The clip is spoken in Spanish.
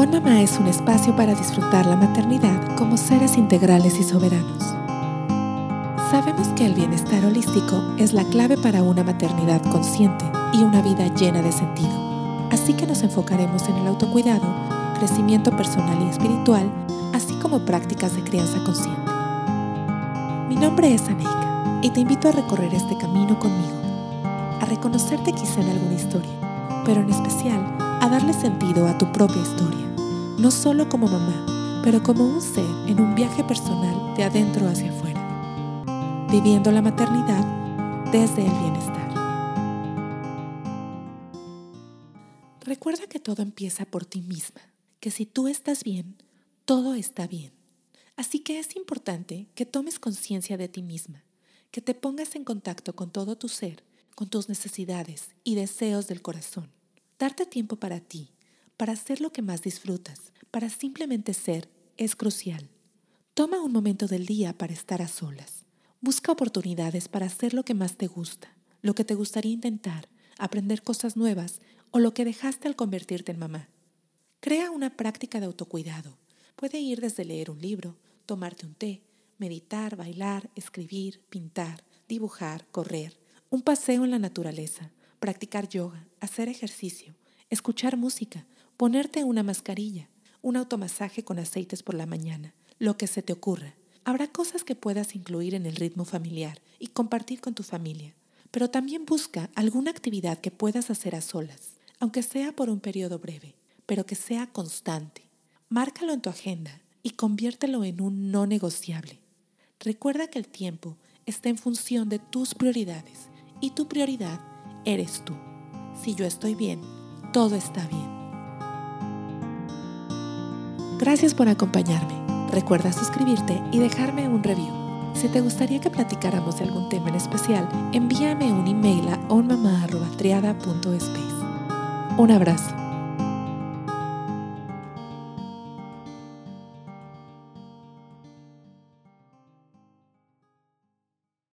On Mamá es un espacio para disfrutar la maternidad como seres integrales y soberanos. Sabemos que el bienestar holístico es la clave para una maternidad consciente y una vida llena de sentido. Así que nos enfocaremos en el autocuidado, crecimiento personal y espiritual, así como prácticas de crianza consciente. Mi nombre es Aneika y te invito a recorrer este camino conmigo, a reconocerte quizá en alguna historia, pero en especial darle sentido a tu propia historia no solo como mamá, pero como un ser en un viaje personal de adentro hacia afuera, viviendo la maternidad desde el bienestar. Recuerda que todo empieza por ti misma, que si tú estás bien, todo está bien. Así que es importante que tomes conciencia de ti misma, que te pongas en contacto con todo tu ser, con tus necesidades y deseos del corazón. Darte tiempo para ti, para hacer lo que más disfrutas, para simplemente ser, es crucial. Toma un momento del día para estar a solas. Busca oportunidades para hacer lo que más te gusta, lo que te gustaría intentar, aprender cosas nuevas o lo que dejaste al convertirte en mamá. Crea una práctica de autocuidado. Puede ir desde leer un libro, tomarte un té, meditar, bailar, escribir, pintar, dibujar, correr, un paseo en la naturaleza, practicar yoga, hacer ejercicio, escuchar música, ponerte una mascarilla, un automasaje con aceites por la mañana, lo que se te ocurra. Habrá cosas que puedas incluir en el ritmo familiar y compartir con tu familia, pero también busca alguna actividad que puedas hacer a solas, aunque sea por un periodo breve, pero que sea constante. Márcalo en tu agenda y conviértelo en un no negociable. Recuerda que el tiempo está en función de tus prioridades y tu prioridad eres tú. Si yo estoy bien, todo está bien. Gracias por acompañarme. Recuerda suscribirte y dejarme un review. Si te gustaría que platicáramos de algún tema en especial, envíame un email a onmama.triada.space. Un abrazo.